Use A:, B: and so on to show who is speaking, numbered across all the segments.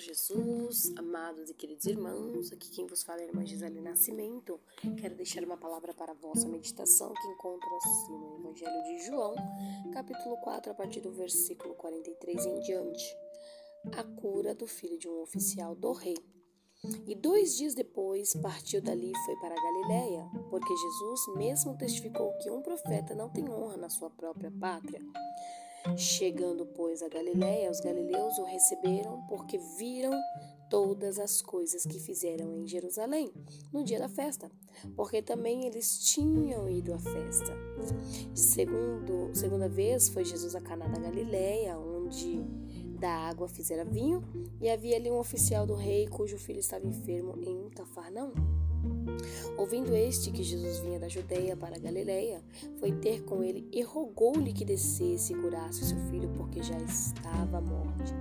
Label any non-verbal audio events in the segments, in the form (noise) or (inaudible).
A: Jesus, amados e queridos irmãos, aqui quem vos fala é a irmã Gisele Nascimento. Quero deixar uma palavra para a vossa meditação que encontra-se no Evangelho de João, capítulo 4, a partir do versículo 43 em diante. A cura do filho de um oficial do rei. E dois dias depois partiu dali e foi para a Galiléia, porque Jesus mesmo testificou que um profeta não tem honra na sua própria pátria. Chegando, pois, a Galiléia, os galileus o receberam porque viram todas as coisas que fizeram em Jerusalém no dia da festa, porque também eles tinham ido à festa. Segundo, segunda vez foi Jesus a Caná da Galiléia, onde da água fizera vinho, e havia ali um oficial do rei cujo filho estava enfermo em Cafarnaum. Ouvindo este que Jesus vinha da Judeia para a Galiléia, foi ter com ele e rogou-lhe que descesse e curasse seu filho, porque já estava à morte.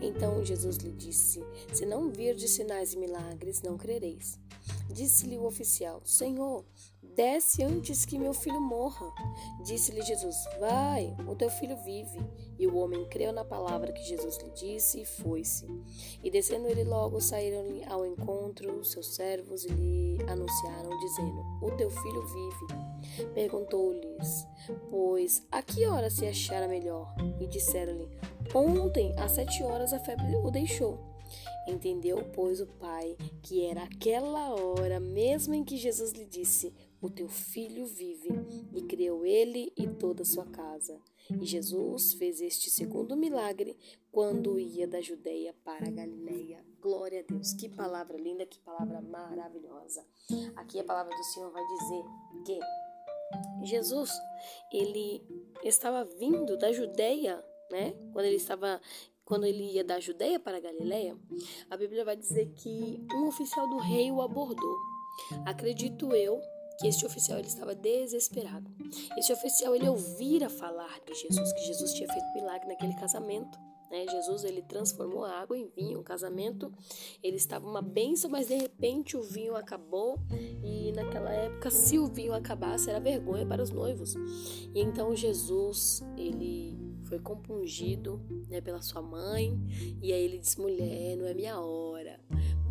A: Então Jesus lhe disse: Se não virdes sinais e milagres, não crereis. Disse-lhe o oficial: Senhor, Desce antes que meu filho morra. Disse-lhe Jesus: Vai, o teu filho vive. E o homem creu na palavra que Jesus lhe disse e foi-se. E descendo ele logo, saíram-lhe ao encontro seus servos e lhe anunciaram, dizendo: O teu filho vive. Perguntou-lhes, pois, a que hora se achara melhor? E disseram-lhe: Ontem, às sete horas, a febre o deixou. Entendeu, pois, o pai que era aquela hora mesmo em que Jesus lhe disse: o teu filho vive. E creu ele e toda a sua casa. E Jesus fez este segundo milagre quando ia da Judeia para a Galileia. Glória a Deus. Que palavra linda, que palavra maravilhosa. Aqui a palavra do Senhor vai dizer que Jesus, ele estava vindo da Judeia, né? Quando ele estava quando ele ia da Judeia para a Galileia, a Bíblia vai dizer que um oficial do rei o abordou. Acredito eu que este oficial ele estava desesperado. Este oficial ele ouvira falar de Jesus, que Jesus tinha feito milagre naquele casamento. Né? Jesus ele transformou a água em vinho. O casamento ele estava uma benção, mas de repente o vinho acabou e naquela época se o vinho acabasse era vergonha para os noivos. E então Jesus ele foi compungido né, pela sua mãe e aí ele disse mulher não é minha hora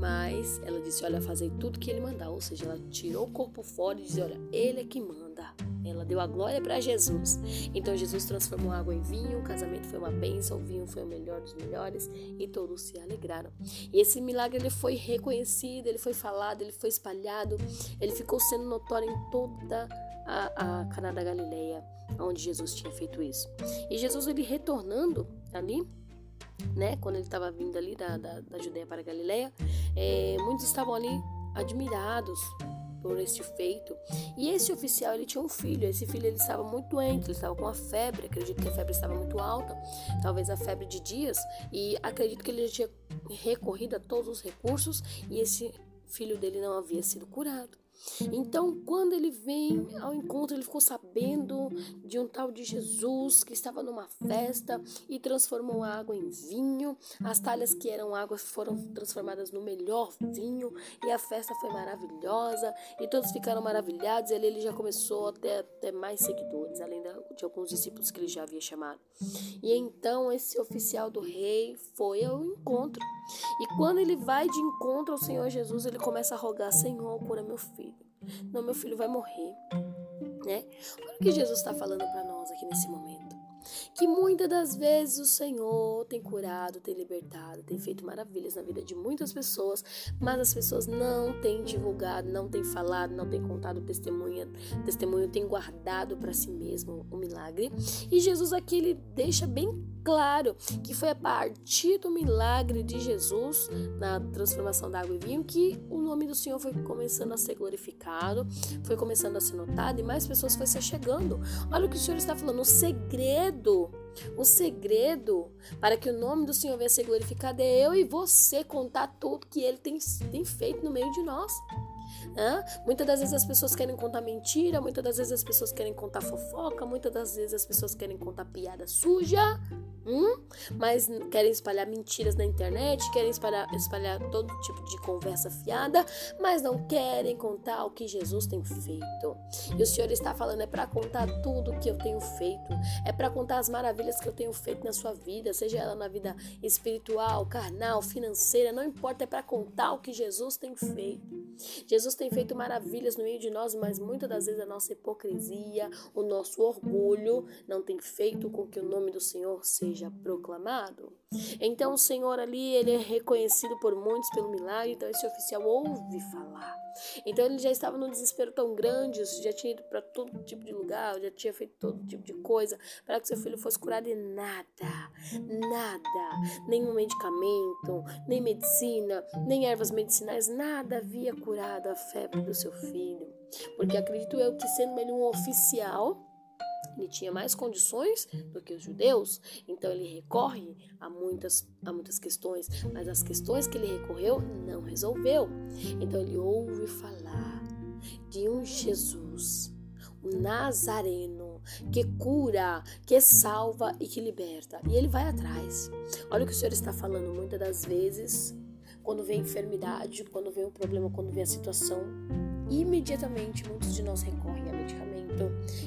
A: mas ela disse: Olha, fazer tudo que ele mandar. Ou seja, ela tirou o corpo fora e disse: Olha, ele é que manda. Ela deu a glória para Jesus. Então Jesus transformou água em vinho, o casamento foi uma bênção, o vinho foi o melhor dos melhores e todos se alegraram. E esse milagre ele foi reconhecido, ele foi falado, ele foi espalhado, ele ficou sendo notório em toda a, a Caná da Galileia, onde Jesus tinha feito isso. E Jesus ele retornando ali né, quando ele estava vindo ali da, da, da Judéia para a Galileia, é, muitos estavam ali admirados por este feito. E esse oficial ele tinha um filho. Esse filho ele estava muito doente, ele estava com uma febre. Acredito que a febre estava muito alta, talvez a febre de dias. E acredito que ele já tinha recorrido a todos os recursos e esse filho dele não havia sido curado. Então, quando ele vem ao encontro, ele ficou sabendo de um tal de Jesus que estava numa festa e transformou a água em vinho. As talhas que eram água foram transformadas no melhor vinho e a festa foi maravilhosa e todos ficaram maravilhados. E ali ele já começou a ter, ter mais seguidores, além de alguns discípulos que ele já havia chamado. E então esse oficial do rei foi ao encontro. E quando ele vai de encontro ao Senhor Jesus, ele começa a rogar: Senhor, cura meu filho. Não, meu filho vai morrer. Né? Olha o que Jesus está falando para nós aqui nesse momento. Que muitas das vezes o Senhor tem curado, tem libertado, tem feito maravilhas na vida de muitas pessoas, mas as pessoas não têm divulgado, não têm falado, não têm contado testemunha, testemunho, tem guardado para si mesmo o milagre. E Jesus aqui ele deixa bem claro que foi a partir do milagre de Jesus na transformação da água em vinho que o nome do Senhor foi começando a ser glorificado, foi começando a ser notado e mais pessoas foi se chegando. Olha o que o Senhor está falando, o segredo o segredo para que o nome do Senhor venha ser glorificado é eu e você contar tudo que Ele tem, tem feito no meio de nós. Hã? Muitas das vezes as pessoas querem contar mentira, muitas das vezes as pessoas querem contar fofoca, muitas das vezes as pessoas querem contar piada suja. Hum? Mas querem espalhar mentiras na internet, querem espalhar, espalhar todo tipo de conversa fiada, mas não querem contar o que Jesus tem feito. E o Senhor está falando é para contar tudo que eu tenho feito, é para contar as maravilhas que eu tenho feito na sua vida, seja ela na vida espiritual, carnal, financeira, não importa, é para contar o que Jesus tem feito. Jesus tem feito maravilhas no meio de nós, mas muitas das vezes a nossa hipocrisia, o nosso orgulho não tem feito com que o nome do Senhor seja seja proclamado. Então o Senhor ali, ele é reconhecido por muitos pelo milagre, então esse oficial ouve falar. Então ele já estava num desespero tão grande, já tinha ido para todo tipo de lugar, já tinha feito todo tipo de coisa para que seu filho fosse curado e nada, nada, nenhum medicamento, nem medicina, nem ervas medicinais, nada havia curado a febre do seu filho. Porque acredito eu que sendo ele um oficial, ele tinha mais condições do que os judeus, então ele recorre a muitas, a muitas questões, mas as questões que ele recorreu não resolveu. Então ele ouve falar de um Jesus, um Nazareno, que cura, que salva e que liberta. E ele vai atrás. Olha o que o Senhor está falando muitas das vezes, quando vem enfermidade, quando vem o problema, quando vem a situação, imediatamente muitos de nós recorrem a medicamentos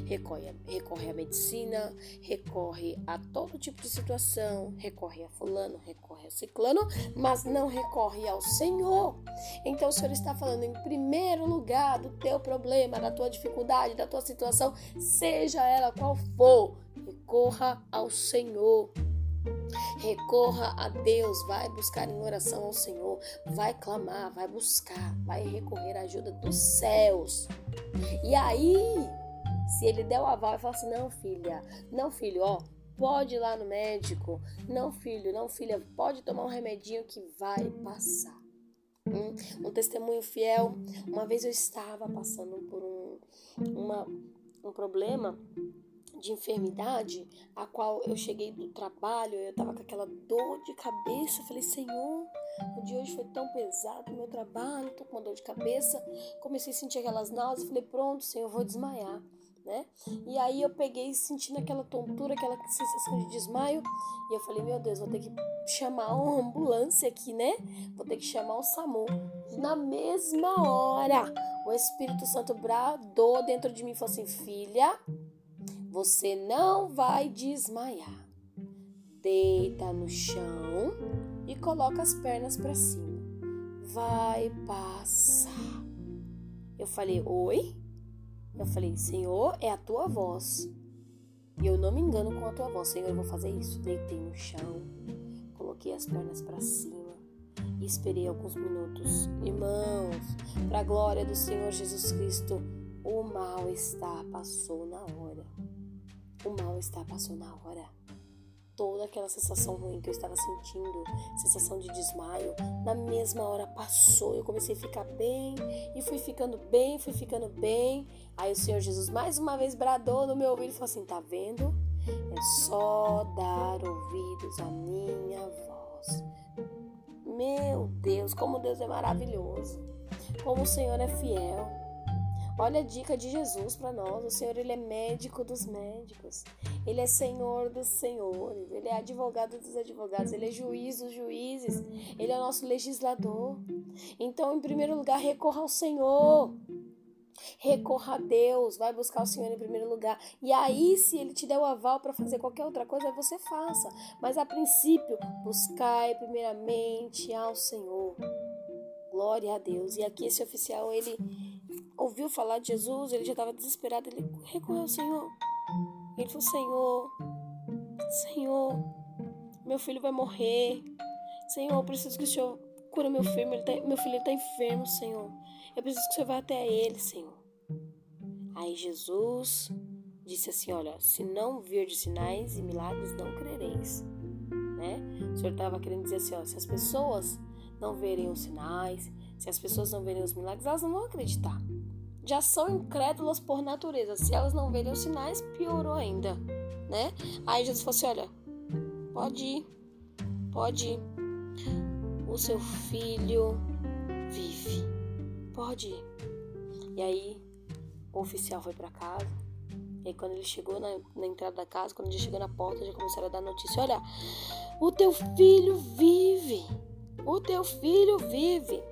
A: recorre, recorre à medicina, recorre a todo tipo de situação, recorre a fulano, recorre a ciclano, mas não recorre ao Senhor. Então o Senhor está falando em primeiro lugar do teu problema, da tua dificuldade, da tua situação, seja ela qual for, recorra ao Senhor. Recorra a Deus, vai buscar em oração ao Senhor, vai clamar, vai buscar, vai recorrer à ajuda dos céus. E aí, se ele der o aval e falar assim: não, filha, não, filho, ó, pode ir lá no médico. Não, filho, não, filha, pode tomar um remedinho que vai passar. Hum? Um testemunho fiel. Uma vez eu estava passando por um, uma, um problema de enfermidade, a qual eu cheguei do trabalho, eu estava com aquela dor de cabeça. falei, Senhor, o dia hoje foi tão pesado, meu trabalho, tô com uma dor de cabeça. Comecei a sentir aquelas náuseas, falei, pronto, Senhor, eu vou desmaiar né? E aí eu peguei sentindo aquela tontura, aquela sensação de desmaio, e eu falei, meu Deus, vou ter que chamar uma ambulância aqui, né? Vou ter que chamar o SAMU. Na mesma hora, o Espírito Santo bradou dentro de mim e falou assim: "Filha, você não vai desmaiar. Deita no chão e coloca as pernas para cima. Vai passar." Eu falei: "Oi?" Eu falei, Senhor, é a tua voz. E eu não me engano com a tua voz, Senhor, eu vou fazer isso. Deitei no chão, coloquei as pernas para cima e esperei alguns minutos. Irmãos, para a glória do Senhor Jesus Cristo, o mal está, passou na hora. O mal está, passou na hora toda aquela sensação ruim que eu estava sentindo, sensação de desmaio, na mesma hora passou. Eu comecei a ficar bem e fui ficando bem, fui ficando bem. Aí o Senhor Jesus mais uma vez bradou no meu ouvido e falou assim: Tá vendo? É só dar ouvidos à minha voz. Meu Deus, como Deus é maravilhoso. Como o Senhor é fiel. Olha a dica de Jesus para nós. O Senhor, ele é médico dos médicos. Ele é Senhor dos senhores. Ele é advogado dos advogados. Ele é juiz dos juízes. Ele é nosso legislador. Então, em primeiro lugar, recorra ao Senhor. Recorra a Deus, vai buscar o Senhor em primeiro lugar. E aí, se Ele te der o aval para fazer qualquer outra coisa, você faça. Mas a princípio, buscai primeiramente ao Senhor. Glória a Deus. E aqui esse oficial, ele ouviu falar de Jesus, ele já estava desesperado, ele recorreu ao Senhor. Ele falou: Senhor, Senhor, meu filho vai morrer. Senhor, eu preciso que o Senhor cura meu filho. Tá, meu filho está enfermo, Senhor. Eu preciso que o Senhor vá até ele, Senhor. Aí Jesus disse assim: Olha, se não vir de sinais e milagres, não crereis. Né? O Senhor estava querendo dizer assim: ó, se as pessoas não verem os sinais, se as pessoas não verem os milagres, elas não vão acreditar já são incrédulas por natureza. Se elas não verem os sinais, piorou ainda, né? Aí Jesus falou assim: olha, pode ir, pode ir. O seu filho vive, pode ir. E aí o oficial foi para casa. E aí, quando ele chegou na, na entrada da casa, quando ele chegou na porta, já começaram a dar notícia: Olha, o teu filho vive! O teu filho vive!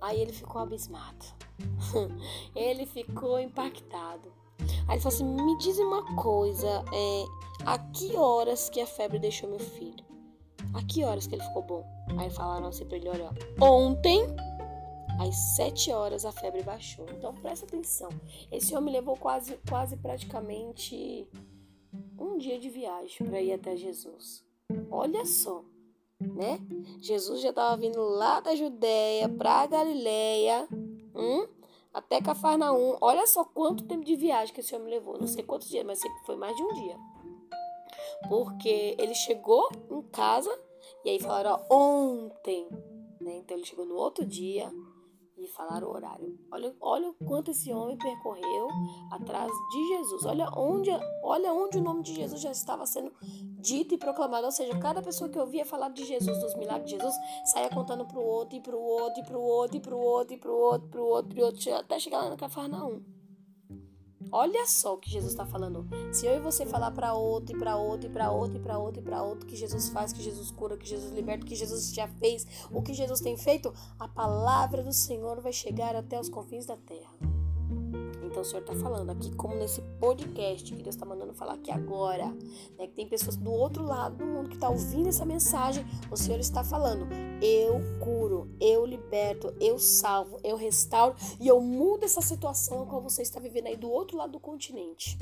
A: Aí ele ficou abismado. (laughs) ele ficou impactado. Aí ele falou assim: Me diz uma coisa, é, a que horas que a febre deixou meu filho? A que horas que ele ficou bom? Aí falaram assim pra ele: Olha, ontem às sete horas a febre baixou. Então presta atenção. Esse homem levou quase, quase praticamente um dia de viagem para ir até Jesus. Olha só, né? Jesus já estava vindo lá da Judéia para Galileia, hum? até Cafarnaum. Olha só quanto tempo de viagem que esse homem levou. Não sei quantos dias, mas sei que foi mais de um dia. Porque ele chegou em casa e aí falaram ó, ontem, né? Então ele chegou no outro dia e falar o horário. Olha, olha o quanto esse homem percorreu atrás de Jesus. Olha onde, olha onde o nome de Jesus já estava sendo dito e proclamado. Ou seja, cada pessoa que ouvia falar de Jesus, dos milagres de Jesus, saía contando para o outro, e para o outro, e para o outro, e para o outro, e para o outro, para o outro, e outro, até chegar lá no Cafarnaum. Olha só o que Jesus está falando. Se eu e você falar para outro, e para outro, e para outro, e para outro, e para outro, que Jesus faz, que Jesus cura, que Jesus liberta, que Jesus já fez, o que Jesus tem feito, a palavra do Senhor vai chegar até os confins da terra. Então o Senhor está falando aqui, como nesse podcast que Deus está mandando falar aqui agora, né? Que tem pessoas do outro lado do mundo que estão tá ouvindo essa mensagem. O Senhor está falando: eu curo, eu liberto, eu salvo, eu restauro e eu mudo essa situação qual você está vivendo aí do outro lado do continente.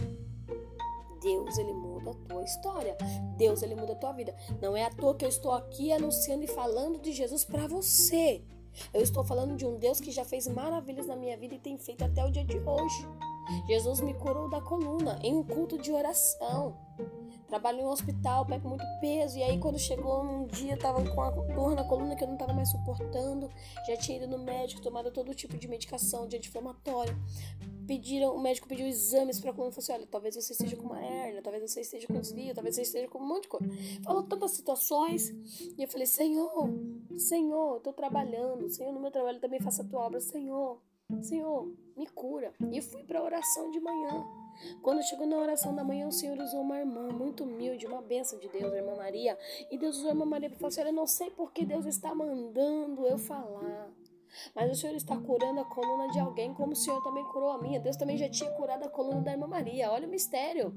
A: Deus, ele muda a tua história. Deus, ele muda a tua vida. Não é à toa que eu estou aqui anunciando e falando de Jesus para você. Eu estou falando de um Deus que já fez maravilhas na minha vida e tem feito até o dia de hoje. Jesus me curou da coluna em um culto de oração. Trabalho em um hospital, pego muito peso. E aí, quando chegou um dia, eu tava com a dor na coluna que eu não tava mais suportando. Já tinha ido no médico, tomado todo tipo de medicação de anti-inflamatório. Pediram, o médico pediu exames pra coluna. Falou assim: olha, talvez você esteja com uma hernia, talvez você esteja com desvio, talvez você esteja com um monte de coisa. Falou tantas situações. E eu falei: Senhor, Senhor, eu tô trabalhando. Senhor, no meu trabalho também faça a tua obra. Senhor, Senhor, me cura. E fui pra oração de manhã. Quando chegou na oração da manhã, o Senhor usou uma irmã muito humilde, uma benção de Deus, a irmã Maria. E Deus usou a irmã Maria para falar assim: Olha, eu não sei por que Deus está mandando eu falar. Mas o Senhor está curando a coluna de alguém, como o Senhor também curou a minha. Deus também já tinha curado a coluna da irmã Maria. Olha o mistério.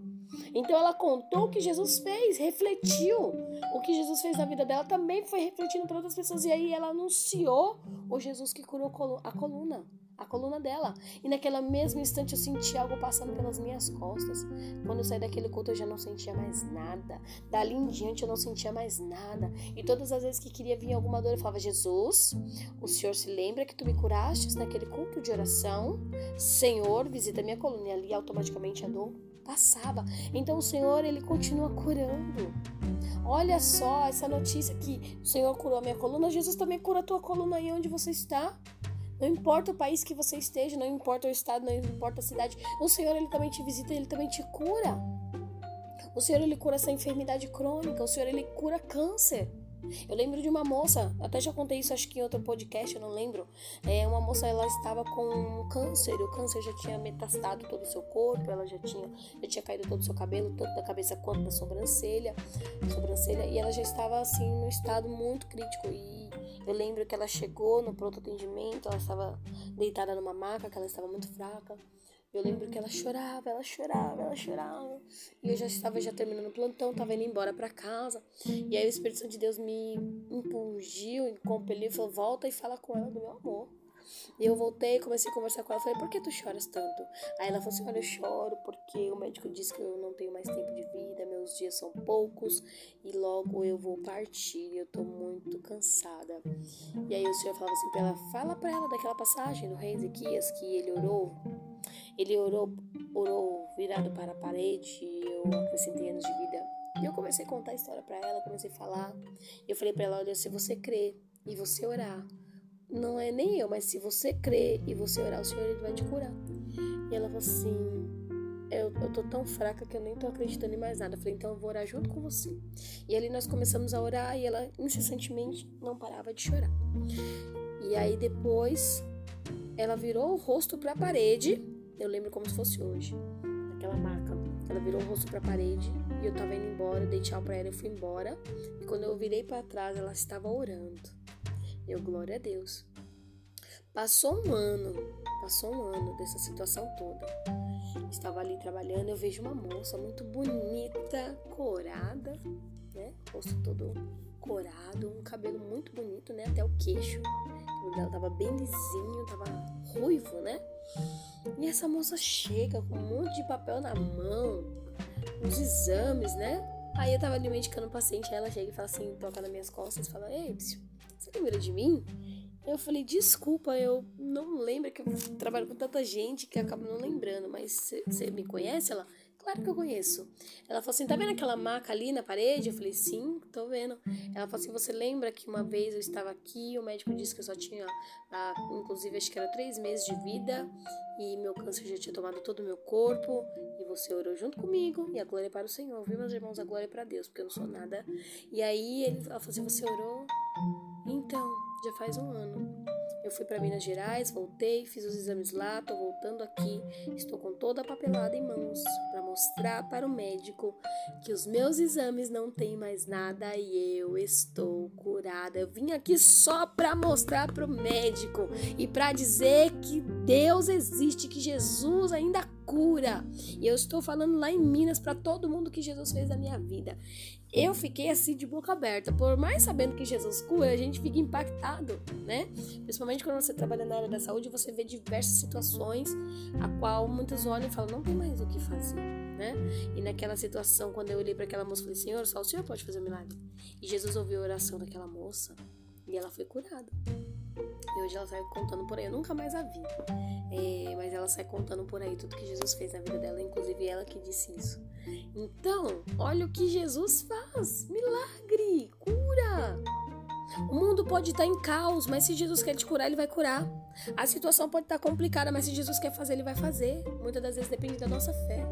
A: Então ela contou o que Jesus fez, refletiu. O que Jesus fez na vida dela também foi refletindo para outras pessoas. E aí ela anunciou o Jesus que curou a coluna a coluna dela. E naquele mesmo instante eu senti algo passando pelas minhas costas. Quando eu saí daquele culto eu já não sentia mais nada. Dali em diante eu não sentia mais nada. E todas as vezes que queria vir alguma dor eu falava: Jesus, o Senhor se lembra que tu me curastes naquele culto de oração? Senhor, visita minha coluna. E ali automaticamente a dor passava. Então o Senhor, ele continua curando. Olha só essa notícia que o Senhor curou a minha coluna, Jesus também cura a tua coluna aí onde você está. Não importa o país que você esteja, não importa o estado, não importa a cidade, o Senhor ele também te visita, ele também te cura. O Senhor ele cura essa enfermidade crônica, o Senhor ele cura câncer. Eu lembro de uma moça, até já contei isso acho que em outro podcast, eu não lembro. É, uma moça, ela estava com câncer, o câncer já tinha metastado todo o seu corpo, ela já tinha, já tinha caído todo o seu cabelo, tanto da cabeça quanto da sobrancelha, sobrancelha, e ela já estava assim num estado muito crítico. E eu lembro que ela chegou no pronto atendimento, ela estava deitada numa maca, que ela estava muito fraca. Eu lembro que ela chorava, ela chorava, ela chorava. E eu já estava já terminando o plantão, estava indo embora para casa. E aí o Espírito Santo de Deus me impulgiu, me compeliu, falou: "Volta e fala com ela do meu amor". E eu voltei, comecei a conversar com ela, falei: "Por que tu choras tanto?". Aí ela falou assim: "Olha, eu choro porque o médico disse que eu não tenho mais tempo de vida, meus dias são poucos e logo eu vou partir, eu tô muito cansada". E aí o Senhor falava assim para ela: "Fala para ela daquela passagem do rei Ezequias que ele orou ele orou, orou virado para a parede e eu acrescentei anos de vida. E eu comecei a contar a história para ela, comecei a falar. E eu falei para ela: olha, se você crer e você orar, não é nem eu, mas se você crer e você orar, o Senhor ele vai te curar. E ela falou assim: eu, eu tô tão fraca que eu nem tô acreditando em mais nada. Eu falei: então eu vou orar junto com você. E ali nós começamos a orar e ela incessantemente não parava de chorar. E aí depois ela virou o rosto para a parede eu lembro como se fosse hoje. aquela maca. Ela virou o rosto pra parede e eu tava indo embora, dei tchau pra ela, eu fui embora. E quando eu virei para trás, ela estava orando. Eu, glória a Deus. Passou um ano, passou um ano dessa situação toda. Estava ali trabalhando, eu vejo uma moça muito bonita, corada, né? Rosto todo corado, um cabelo muito bonito, né? Até o queixo. O dela tava bem lisinho, tava ruivo, né? E essa moça chega com um monte de papel na mão, uns exames, né? Aí eu tava ali medicando o paciente, ela chega e fala assim, toca nas minhas costas e fala, Ei, você lembra de mim? Eu falei, desculpa, eu não lembro que eu trabalho com tanta gente que acaba não lembrando, mas você me conhece? Ela, Claro que eu conheço. Ela falou assim: tá vendo aquela maca ali na parede? Eu falei: sim, tô vendo. Ela falou assim: você lembra que uma vez eu estava aqui, o médico disse que eu só tinha, ah, inclusive, acho que era três meses de vida e meu câncer já tinha tomado todo o meu corpo e você orou junto comigo e a glória é para o Senhor, viu, meus irmãos? A glória é para Deus, porque eu não sou nada. E aí ele, ela falou assim: você orou? Então, já faz um ano. Eu fui para Minas Gerais, voltei, fiz os exames lá, tô voltando aqui, estou com toda a papelada em mãos para mostrar para o médico que os meus exames não têm mais nada e eu estou curada. Eu vim aqui só para mostrar para o médico e para dizer que Deus existe, que Jesus ainda cura. E eu estou falando lá em Minas para todo mundo que Jesus fez na minha vida eu fiquei assim de boca aberta. Por mais sabendo que Jesus cura, a gente fica impactado, né? Principalmente quando você trabalha na área da saúde, você vê diversas situações a qual muitos olham e falam, não tem mais o que fazer, né? E naquela situação, quando eu olhei para aquela moça, falei, Senhor, só o Senhor pode fazer um milagre. E Jesus ouviu a oração daquela moça e ela foi curada. E hoje ela sai contando por aí. Eu nunca mais a vi. É, mas ela sai contando por aí tudo que Jesus fez na vida dela, inclusive ela que disse isso. Então, olha o que Jesus faz: milagre, cura. O mundo pode estar em caos, mas se Jesus quer te curar, ele vai curar. A situação pode estar complicada, mas se Jesus quer fazer, ele vai fazer. Muitas das vezes depende da nossa fé.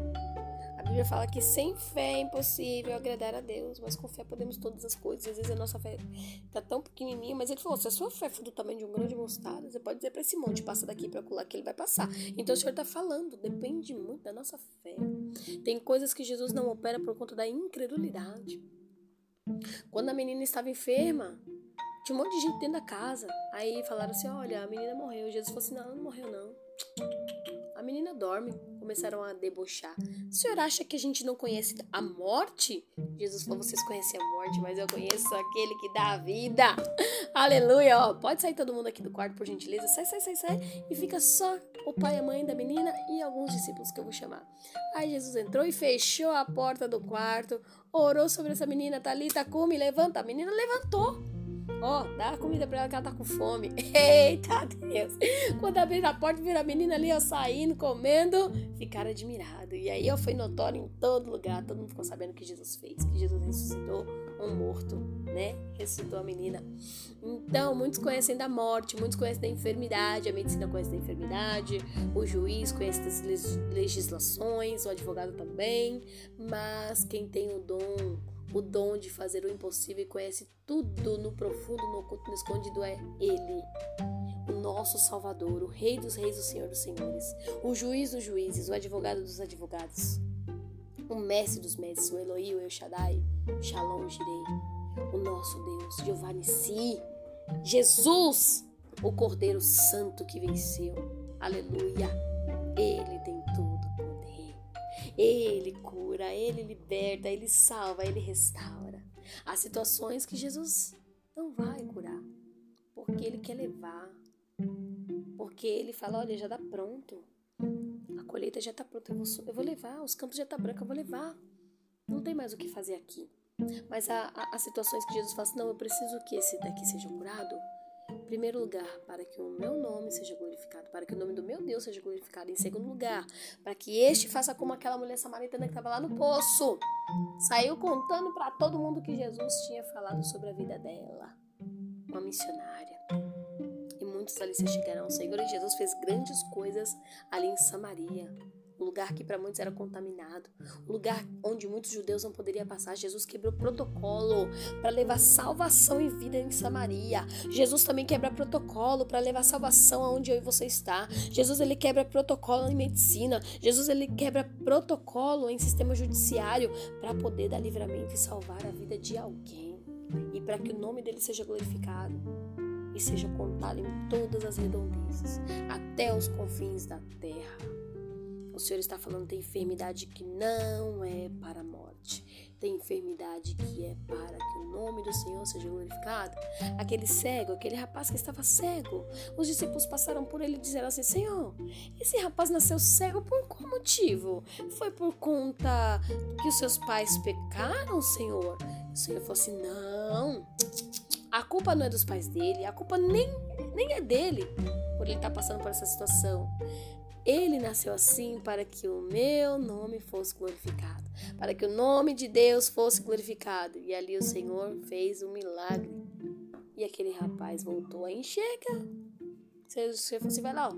A: Bíblia fala que sem fé é impossível agradar a Deus, mas com fé podemos todas as coisas. Às vezes a nossa fé tá tão pequenininha, mas ele falou: se a sua fé for do tamanho de um grão de mostarda, você pode dizer para esse monte: passa daqui para colar que ele vai passar. Então o Senhor tá falando, depende muito da nossa fé. Tem coisas que Jesus não opera por conta da incredulidade. Quando a menina estava enferma, tinha um monte de gente dentro da casa. Aí falaram assim: olha, a menina morreu. Jesus falou assim: não, não morreu, não. Menina dorme começaram a debochar. O senhor acha que a gente não conhece a morte? Jesus falou: vocês conhecem a morte, mas eu conheço aquele que dá a vida. (laughs) Aleluia! Ó, pode sair todo mundo aqui do quarto, por gentileza. Sai, sai, sai, sai. E fica só o pai e a mãe da menina e alguns discípulos que eu vou chamar. Aí Jesus entrou e fechou a porta do quarto, orou sobre essa menina. Talita, come, levanta. A menina levantou. Ó, oh, dá comida pra ela que ela tá com fome. (laughs) Eita Deus! Quando abri a porta, viram a menina ali, ó, saindo, comendo, ficaram admirados. E aí, ó, foi notório em todo lugar. Todo mundo ficou sabendo que Jesus fez, que Jesus ressuscitou um morto, né? Ressuscitou a menina. Então, muitos conhecem da morte, muitos conhecem da enfermidade, a medicina conhece da enfermidade, o juiz conhece das legislações, o advogado também. Mas quem tem o dom o dom de fazer o impossível e conhece tudo no profundo, no oculto, no escondido é Ele. O nosso Salvador, o Rei dos Reis, o Senhor dos Senhores, o Juiz dos Juízes, o Advogado dos Advogados, o Mestre dos Mestres, o Eloí, o El Shaddai, Shalom Jirei, o nosso Deus, Jeová Nissi, Jesus, o Cordeiro Santo que venceu. Aleluia! Ele tem ele cura, ele liberta, ele salva, ele restaura. Há situações que Jesus não vai curar, porque ele quer levar. Porque ele fala: olha, já dá pronto. A colheita já está pronta. Eu vou, eu vou levar. Os campos já estão tá brancos. Eu vou levar. Não tem mais o que fazer aqui. Mas há, há, há situações que Jesus fala assim: não, eu preciso que esse daqui seja curado primeiro lugar, para que o meu nome seja glorificado, para que o nome do meu Deus seja glorificado. Em segundo lugar, para que este faça como aquela mulher samaritana que estava lá no poço. Saiu contando para todo mundo que Jesus tinha falado sobre a vida dela. Uma missionária. E muitos ali se chegaram ao Senhor Jesus fez grandes coisas ali em Samaria. Um lugar que para muitos era contaminado, um lugar onde muitos judeus não poderiam passar. Jesus quebrou protocolo para levar salvação e vida em Samaria. Jesus também quebra protocolo para levar salvação aonde eu e você está. Jesus ele quebra protocolo em medicina. Jesus ele quebra protocolo em sistema judiciário para poder dar livramento e salvar a vida de alguém e para que o nome dele seja glorificado e seja contado em todas as redondezas, até os confins da terra. O Senhor está falando tem enfermidade que não é para a morte. Tem enfermidade que é para que o nome do Senhor seja glorificado. Aquele cego, aquele rapaz que estava cego, os discípulos passaram por ele e disseram assim: Senhor, esse rapaz nasceu cego por qual motivo? Foi por conta que os seus pais pecaram, Senhor? O Senhor falou assim: Não, a culpa não é dos pais dele, a culpa nem, nem é dele por ele estar passando por essa situação. Ele nasceu assim para que o meu nome fosse glorificado, para que o nome de Deus fosse glorificado. E ali o Senhor fez um milagre. E aquele rapaz voltou a enxergar. Você, você, você vai lá, ó.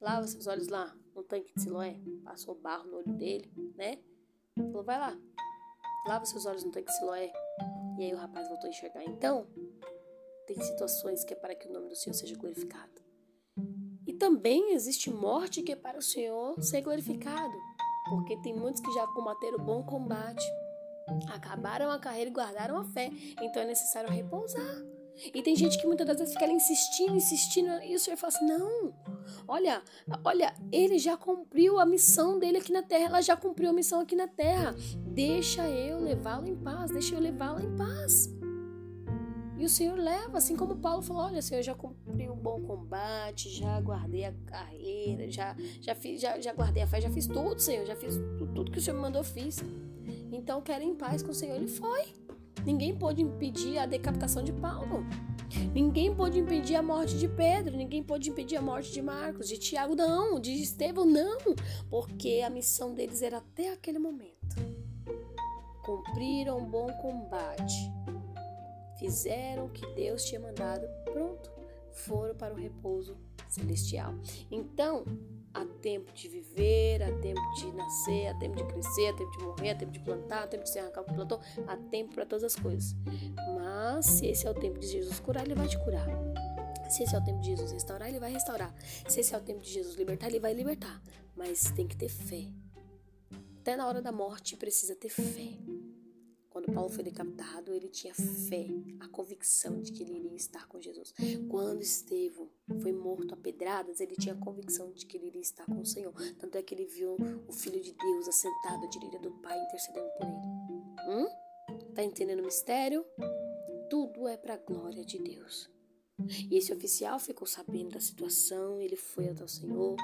A: Lava seus olhos lá no tanque de Siloé. Passou barro no olho dele, né? Falou, vai lá. Lava seus olhos no tanque de Siloé. E aí o rapaz voltou a enxergar. Então, tem situações que é para que o nome do Senhor seja glorificado. Também existe morte que é para o Senhor ser glorificado, porque tem muitos que já combateram o bom combate, acabaram a carreira e guardaram a fé, então é necessário repousar. E tem gente que muitas das vezes fica ali insistindo, insistindo, e o Senhor fala assim: não, olha, olha, ele já cumpriu a missão dele aqui na terra, ela já cumpriu a missão aqui na terra. Deixa eu levá-lo em paz, deixa eu levá-la em paz. E o Senhor leva, assim como Paulo falou: Olha, Senhor, já cumpri um bom combate, já guardei a carreira, já, já, fiz, já, já guardei a fé, já fiz tudo, Senhor, já fiz tudo, que o Senhor me mandou, fiz. Então, quero em paz com o Senhor. Ele foi. Ninguém pôde impedir a decapitação de Paulo. Ninguém pôde impedir a morte de Pedro. Ninguém pôde impedir a morte de Marcos, de Tiago, não. De Estevão, não. Porque a missão deles era até aquele momento. Cumpriram um bom combate fizeram o que Deus tinha mandado, pronto, foram para o repouso celestial. Então, há tempo de viver, há tempo de nascer, há tempo de crescer, há tempo de morrer, há tempo de plantar, há tempo de se arrancar o que plantou, há tempo para todas as coisas. Mas se esse é o tempo de Jesus curar, ele vai te curar. Se esse é o tempo de Jesus restaurar, ele vai restaurar. Se esse é o tempo de Jesus libertar, ele vai libertar. Mas tem que ter fé. Até na hora da morte precisa ter fé. Quando Paulo foi decapitado, ele tinha fé, a convicção de que ele iria estar com Jesus. Quando Estevão foi morto a pedradas, ele tinha a convicção de que ele iria estar com o Senhor. Tanto é que ele viu o Filho de Deus assentado à direita do Pai, intercedendo por ele. Hum? Tá entendendo o mistério? Tudo é para a glória de Deus. E esse oficial ficou sabendo da situação, ele foi até o Senhor,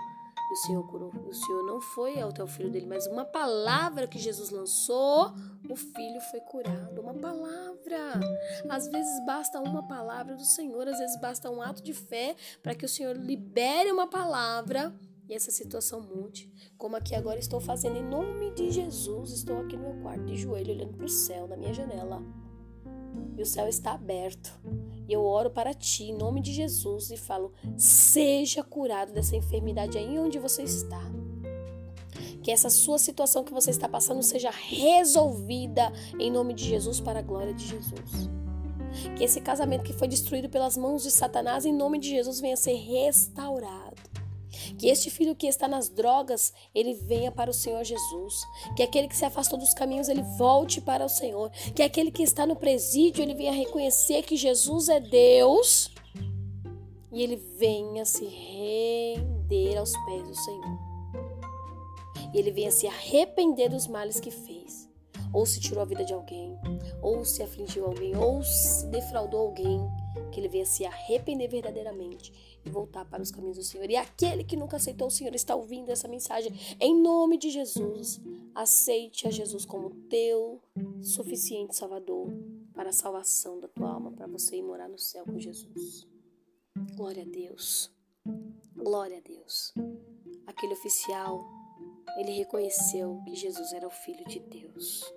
A: e o Senhor curou. O Senhor não foi até o filho dele, mas uma palavra que Jesus lançou, o filho foi curado. Uma palavra. Às vezes basta uma palavra do Senhor, às vezes basta um ato de fé para que o Senhor libere uma palavra e essa situação mude. Como aqui agora estou fazendo em nome de Jesus. Estou aqui no meu quarto de joelho olhando para o céu, na minha janela. E o céu está aberto. E eu oro para ti, em nome de Jesus, e falo: seja curado dessa enfermidade aí onde você está. Que essa sua situação que você está passando seja resolvida em nome de Jesus, para a glória de Jesus. Que esse casamento que foi destruído pelas mãos de Satanás, em nome de Jesus, venha ser restaurado. Que este filho que está nas drogas, ele venha para o Senhor Jesus. Que aquele que se afastou dos caminhos, ele volte para o Senhor. Que aquele que está no presídio, ele venha reconhecer que Jesus é Deus. E ele venha se render aos pés do Senhor. E ele venha se arrepender dos males que fez. Ou se tirou a vida de alguém, ou se afligiu alguém, ou se defraudou alguém. Que ele venha se arrepender verdadeiramente e voltar para os caminhos do Senhor. E aquele que nunca aceitou o Senhor está ouvindo essa mensagem em nome de Jesus. Aceite a Jesus como teu suficiente Salvador para a salvação da tua alma, para você ir morar no céu com Jesus. Glória a Deus. Glória a Deus. Aquele oficial, ele reconheceu que Jesus era o Filho de Deus.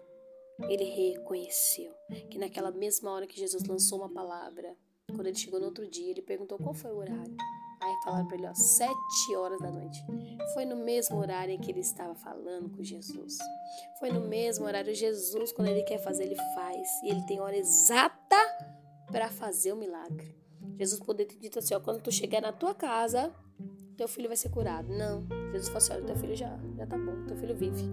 A: Ele reconheceu que naquela mesma hora que Jesus lançou uma palavra, quando ele chegou no outro dia, ele perguntou qual foi o horário. Aí falaram para ele, ó, sete horas da noite. Foi no mesmo horário em que ele estava falando com Jesus. Foi no mesmo horário. Jesus, quando ele quer fazer, ele faz. E ele tem hora exata para fazer o milagre. Jesus poderia ter dito assim, ó, quando tu chegar na tua casa, teu filho vai ser curado. Não. Jesus falou assim, olha, teu filho já, já tá bom, teu filho vive.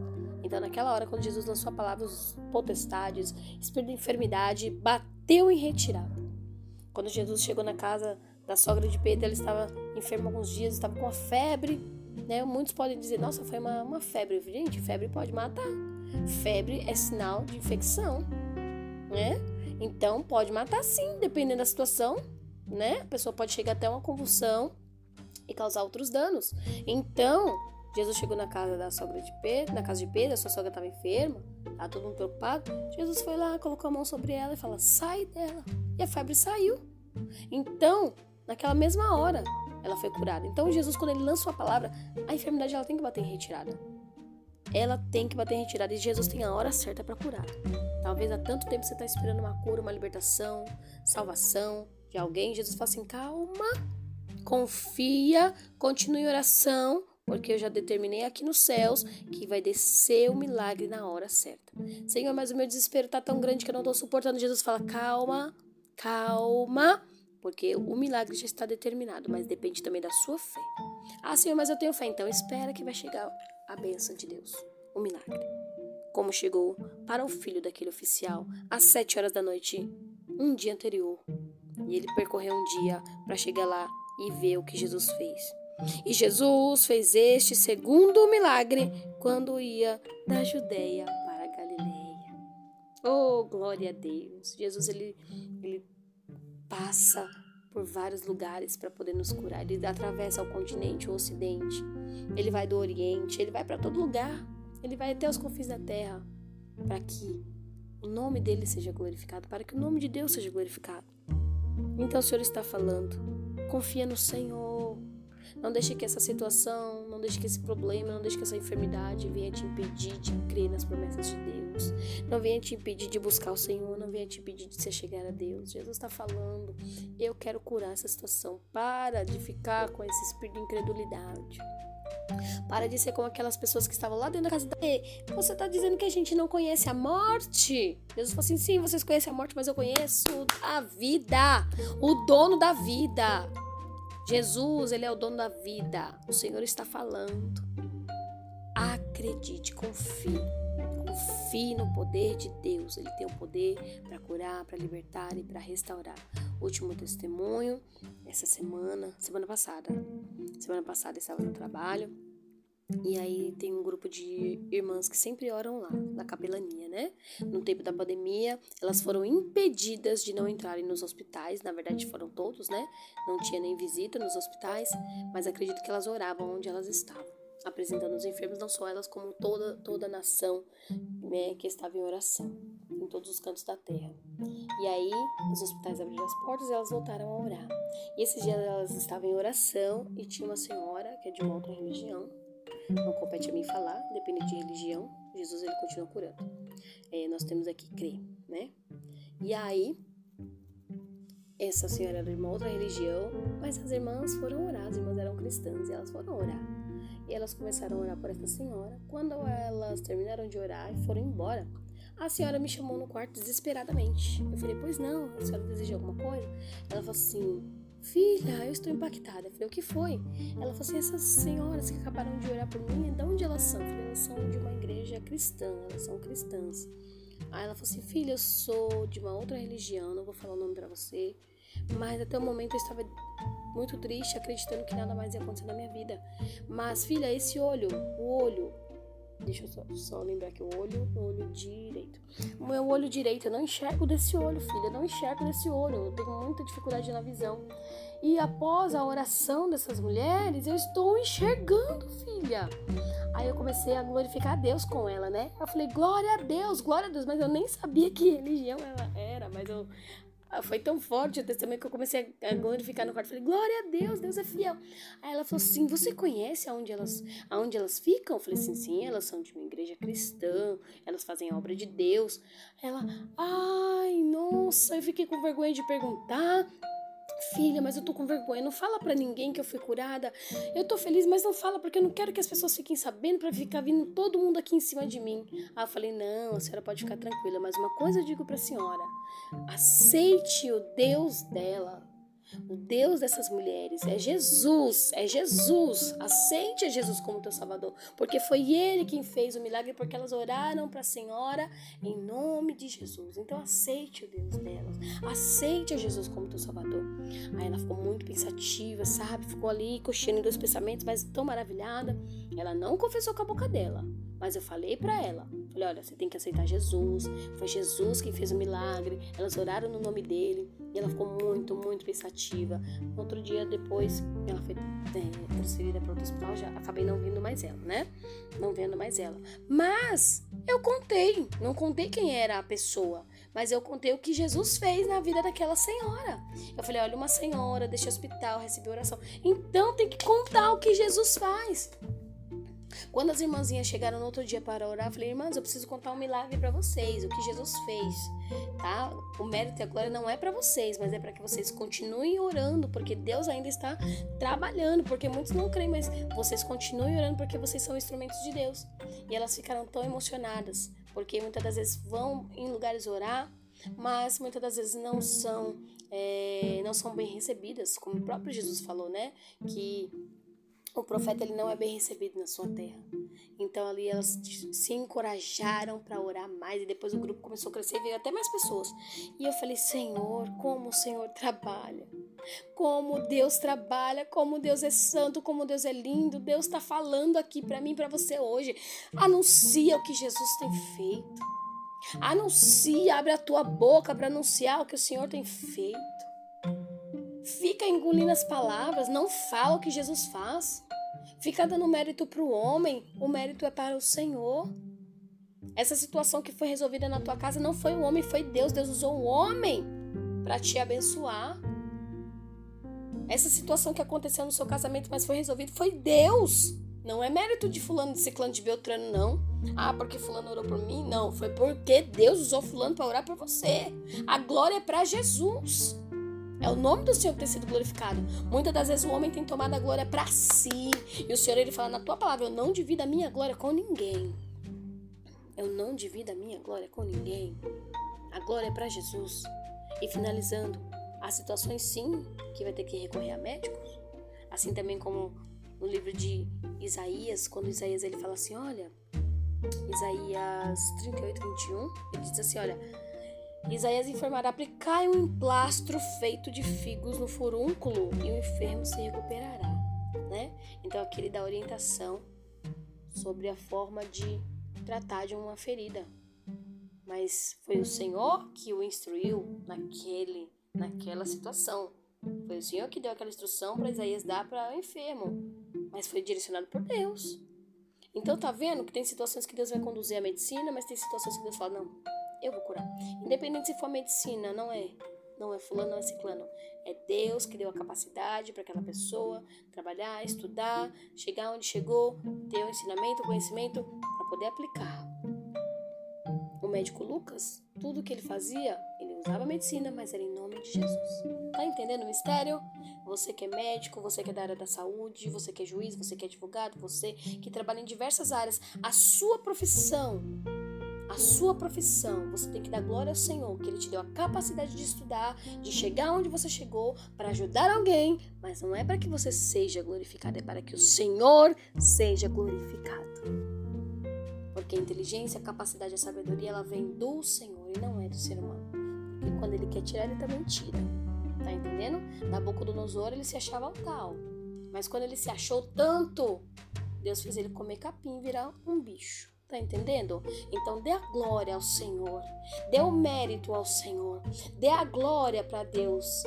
A: Então, naquela hora, quando Jesus lançou a palavra, os potestades, espírito de enfermidade, bateu em retirada. Quando Jesus chegou na casa da sogra de Pedro, ela estava enferma alguns dias, estava com uma febre, né? Muitos podem dizer, nossa, foi uma, uma febre. Gente, febre pode matar. Febre é sinal de infecção, né? Então, pode matar sim, dependendo da situação, né? A pessoa pode chegar até uma convulsão e causar outros danos. Então, Jesus chegou na casa da sogra de Pedro, na casa de Pedro, a sua sogra estava enferma, estava todo mundo preocupado. Jesus foi lá, colocou a mão sobre ela e falou: sai dela. E a febre saiu. Então, naquela mesma hora, ela foi curada. Então, Jesus, quando ele lança a palavra, a enfermidade ela tem que bater em retirada. Ela tem que bater em retirada e Jesus tem a hora certa para curar. Talvez há tanto tempo você está esperando uma cura, uma libertação, salvação de alguém. Jesus fala assim: calma, confia, continue em oração, porque eu já determinei aqui nos céus que vai descer o milagre na hora certa. Senhor, mas o meu desespero está tão grande que eu não estou suportando. Jesus fala: calma, calma, porque o milagre já está determinado, mas depende também da sua fé. Ah, Senhor, mas eu tenho fé, então espera que vai chegar a bênção de Deus, o milagre. Como chegou para o filho daquele oficial às sete horas da noite, um dia anterior. E ele percorreu um dia para chegar lá e ver o que Jesus fez. E Jesus fez este segundo milagre quando ia da Judéia para a Galileia. Oh, glória a Deus! Jesus ele, ele passa por vários lugares para poder nos curar. Ele atravessa o continente, o ocidente. Ele vai do Oriente, ele vai para todo lugar. Ele vai até os confins da terra para que o nome dele seja glorificado, para que o nome de Deus seja glorificado. Então o Senhor está falando: confia no Senhor não deixe que essa situação, não deixe que esse problema, não deixe que essa enfermidade venha te impedir de crer nas promessas de Deus. Não venha te impedir de buscar o Senhor, não venha te impedir de se chegar a Deus. Jesus está falando, eu quero curar essa situação. Para de ficar com esse espírito de incredulidade. Para de ser como aquelas pessoas que estavam lá dentro da casa da Você está dizendo que a gente não conhece a morte? Jesus falou assim: sim, vocês conhecem a morte, mas eu conheço a vida, o dono da vida. Jesus, ele é o dono da vida. O Senhor está falando. Acredite, confie. Confie no poder de Deus. Ele tem o poder para curar, para libertar e para restaurar. Último testemunho, essa semana, semana passada. Semana passada eu estava no trabalho e aí tem um grupo de irmãs que sempre oram lá, na capelania, né? No tempo da pandemia, elas foram impedidas de não entrarem nos hospitais, na verdade foram todos, né? Não tinha nem visita nos hospitais, mas acredito que elas oravam onde elas estavam, apresentando os enfermos, não só elas, como toda, toda a nação né, que estava em oração, em todos os cantos da terra. E aí, os hospitais abriram as portas e elas voltaram a orar. E esses dias elas estavam em oração e tinha uma senhora, que é de uma outra religião, não compete a mim falar, depende de religião, Jesus ele continua curando. É, nós temos aqui crer, né? E aí, essa senhora era de uma outra religião, mas as irmãs foram orar, as irmãs eram cristãs e elas foram orar. E elas começaram a orar por essa senhora. Quando elas terminaram de orar e foram embora, a senhora me chamou no quarto desesperadamente. Eu falei, pois não, a senhora deseja alguma coisa? Ela falou assim, Filha, eu estou impactada. Eu falei, o que foi? Ela falou assim: essas senhoras que acabaram de orar por mim, de onde elas são? Eu falei, elas são de uma igreja cristã, elas são cristãs. Aí ela falou assim: filha, eu sou de uma outra religião, não vou falar o nome para você, mas até o momento eu estava muito triste, acreditando que nada mais ia acontecer na minha vida. Mas, filha, esse olho, o olho, Deixa eu só, só, lembrar que o olho, o olho direito. O meu olho direito, eu não enxergo desse olho, filha. Eu não enxergo desse olho. Eu tenho muita dificuldade na visão. E após a oração dessas mulheres, eu estou enxergando, filha. Aí eu comecei a glorificar a Deus com ela, né? Eu falei, glória a Deus, glória a Deus. Mas eu nem sabia que (laughs) religião ela era. Mas eu foi tão forte o testemunho que eu comecei a glorificar no quarto. Falei, glória a Deus, Deus é fiel. Aí ela falou assim: Você conhece aonde elas, aonde elas ficam? Eu falei assim: Sim, elas são de uma igreja cristã, elas fazem a obra de Deus. Ela, ai, nossa, eu fiquei com vergonha de perguntar. Filha, mas eu tô com vergonha. Não fala para ninguém que eu fui curada. Eu tô feliz, mas não fala porque eu não quero que as pessoas fiquem sabendo para ficar vindo todo mundo aqui em cima de mim. Ah, eu falei: "Não, a senhora pode ficar tranquila, mas uma coisa eu digo para a senhora: aceite o Deus dela. O Deus dessas mulheres é Jesus, é Jesus. Aceite a Jesus como teu Salvador, porque foi Ele quem fez o milagre, porque elas oraram para a Senhora em nome de Jesus. Então aceite o Deus delas, aceite a Jesus como teu Salvador. Aí ela ficou muito pensativa, sabe? Ficou ali coxando em dois pensamentos, mas tão maravilhada. Ela não confessou com a boca dela, mas eu falei para ela, falei, olha, você tem que aceitar Jesus. Foi Jesus quem fez o milagre. Elas oraram no nome dele. E ela ficou muito, muito pensativa. Outro dia depois, ela foi é, transferida para outro hospital, já acabei não vendo mais ela, né? Não vendo mais ela. Mas eu contei, não contei quem era a pessoa, mas eu contei o que Jesus fez na vida daquela senhora. Eu falei, olha, uma senhora deixa hospital, recebeu oração. Então tem que contar o que Jesus faz. Quando as irmãzinhas chegaram no outro dia para orar, eu falei, irmãs, eu preciso contar um milagre para vocês, o que Jesus fez, tá? O mérito e a glória não é para vocês, mas é para que vocês continuem orando, porque Deus ainda está trabalhando, porque muitos não creem, mas vocês continuem orando porque vocês são instrumentos de Deus. E elas ficaram tão emocionadas, porque muitas das vezes vão em lugares orar, mas muitas das vezes não são é, não são bem recebidas, como o próprio Jesus falou, né? Que o profeta ele não é bem recebido na sua terra. Então ali elas se encorajaram para orar mais e depois o grupo começou a crescer e veio até mais pessoas. E eu falei: "Senhor, como o Senhor trabalha. Como Deus trabalha, como Deus é santo, como Deus é lindo. Deus está falando aqui para mim, para você hoje. Anuncia o que Jesus tem feito. Anuncia, abre a tua boca para anunciar o que o Senhor tem feito fica engolindo as palavras, não fala o que Jesus faz. Fica dando mérito para o homem, o mérito é para o Senhor. Essa situação que foi resolvida na tua casa não foi o homem, foi Deus. Deus usou o homem para te abençoar. Essa situação que aconteceu no seu casamento, mas foi resolvida, foi Deus. Não é mérito de fulano, de ciclano, de beltrano, não. Ah, porque fulano orou por mim? Não, foi porque Deus usou fulano para orar por você. A glória é para Jesus. É o nome do Senhor que tem sido glorificado. Muitas das vezes o homem tem tomado a glória para si. E o Senhor ele fala na tua palavra: Eu não divido a minha glória com ninguém. Eu não divido a minha glória com ninguém. A glória é para Jesus. E finalizando, há situações sim que vai ter que recorrer a médicos. Assim também como no livro de Isaías, quando Isaías ele fala assim: Olha, Isaías 38, 21, ele diz assim: Olha Isaías informará: aplicai um emplastro feito de figos no furúnculo e o enfermo se recuperará. Né? Então aqui ele dá orientação sobre a forma de tratar de uma ferida. Mas foi o Senhor que o instruiu naquele, naquela situação. Foi o Senhor que deu aquela instrução para Isaías dar para o enfermo. Mas foi direcionado por Deus. Então tá vendo que tem situações que Deus vai conduzir a medicina, mas tem situações que Deus fala, não, eu vou curar. Independente se for medicina, não é. Não é fulano, não é ciclano. É Deus que deu a capacidade para aquela pessoa trabalhar, estudar, chegar onde chegou, ter o ensinamento, o conhecimento para poder aplicar. O médico Lucas, tudo que ele fazia, ele usava medicina, mas era em nome de Jesus. Tá entendendo o mistério? Você que é médico, você que é da área da saúde, você que é juiz, você que é advogado, você que trabalha em diversas áreas, a sua profissão a sua profissão, você tem que dar glória ao Senhor, que Ele te deu a capacidade de estudar, de chegar onde você chegou, para ajudar alguém, mas não é para que você seja glorificado, é para que o Senhor seja glorificado. Porque a inteligência, a capacidade, a sabedoria, ela vem do Senhor e não é do ser humano. Porque quando Ele quer tirar, Ele também tira. Tá entendendo? Da boca do Nosor ele se achava tal. Mas quando ele se achou tanto, Deus fez ele comer capim e virar um bicho. Tá entendendo? Então dê a glória ao Senhor, dê o mérito ao Senhor, dê a glória para Deus,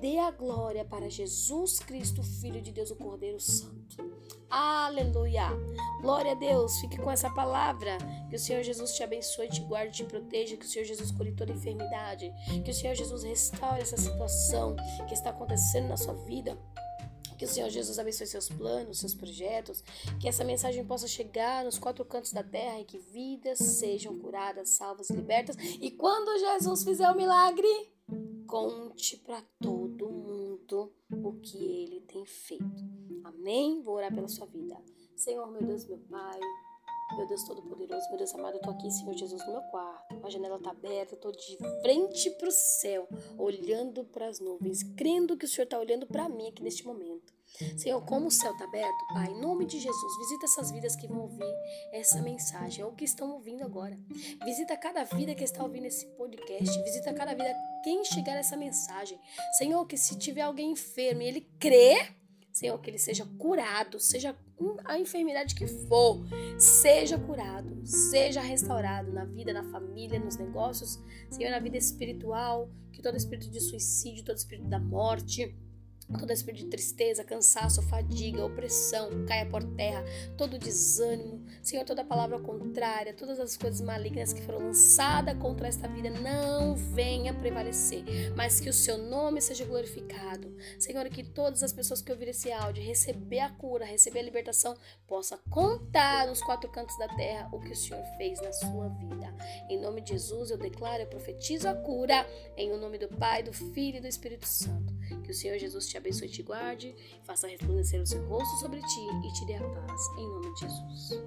A: dê a glória para Jesus Cristo, Filho de Deus, o Cordeiro Santo. Aleluia! Glória a Deus, fique com essa palavra. Que o Senhor Jesus te abençoe, te guarde, te proteja. Que o Senhor Jesus cure toda enfermidade. Que o Senhor Jesus restaure essa situação que está acontecendo na sua vida. Que o Senhor Jesus abençoe seus planos, seus projetos, que essa mensagem possa chegar nos quatro cantos da terra e que vidas sejam curadas, salvas, libertas. E quando Jesus fizer o milagre, conte para todo mundo. o que ele tem feito. Amém? Vou orar pela sua vida. Senhor, meu Deus, meu Pai, meu Deus Todo-Poderoso, meu Deus amado, eu tô aqui, Senhor Jesus, no meu quarto. A janela tá aberta, eu tô de frente pro céu, olhando para as nuvens, crendo que o Senhor tá olhando para mim aqui neste momento. Senhor, como o céu está aberto, Pai, em nome de Jesus, visita essas vidas que vão ouvir essa mensagem, ou que estão ouvindo agora. Visita cada vida que está ouvindo esse podcast, visita cada vida quem chegar essa mensagem. Senhor, que se tiver alguém enfermo e ele crê, Senhor, que ele seja curado, seja a enfermidade que for, seja curado, seja restaurado na vida, na família, nos negócios, Senhor, na vida espiritual, que todo espírito de suicídio, todo espírito da morte, todo espírito de tristeza, cansaço, fadiga, opressão caia por terra, todo desânimo, Senhor, toda palavra contrária, todas as coisas malignas que foram lançadas contra esta vida não venha prevalecer, mas que o seu nome seja glorificado. Senhor, que todas as pessoas que ouvirem esse áudio receber a cura, receber a libertação, possa contar nos quatro cantos da terra o que o Senhor fez na sua vida. Em nome de Jesus, eu declaro, eu profetizo a cura em o nome do Pai, do Filho e do Espírito Santo. Que o Senhor Jesus te abençoe e te guarde, faça resplandecer o seu rosto sobre ti e te dê a paz, em nome de Jesus.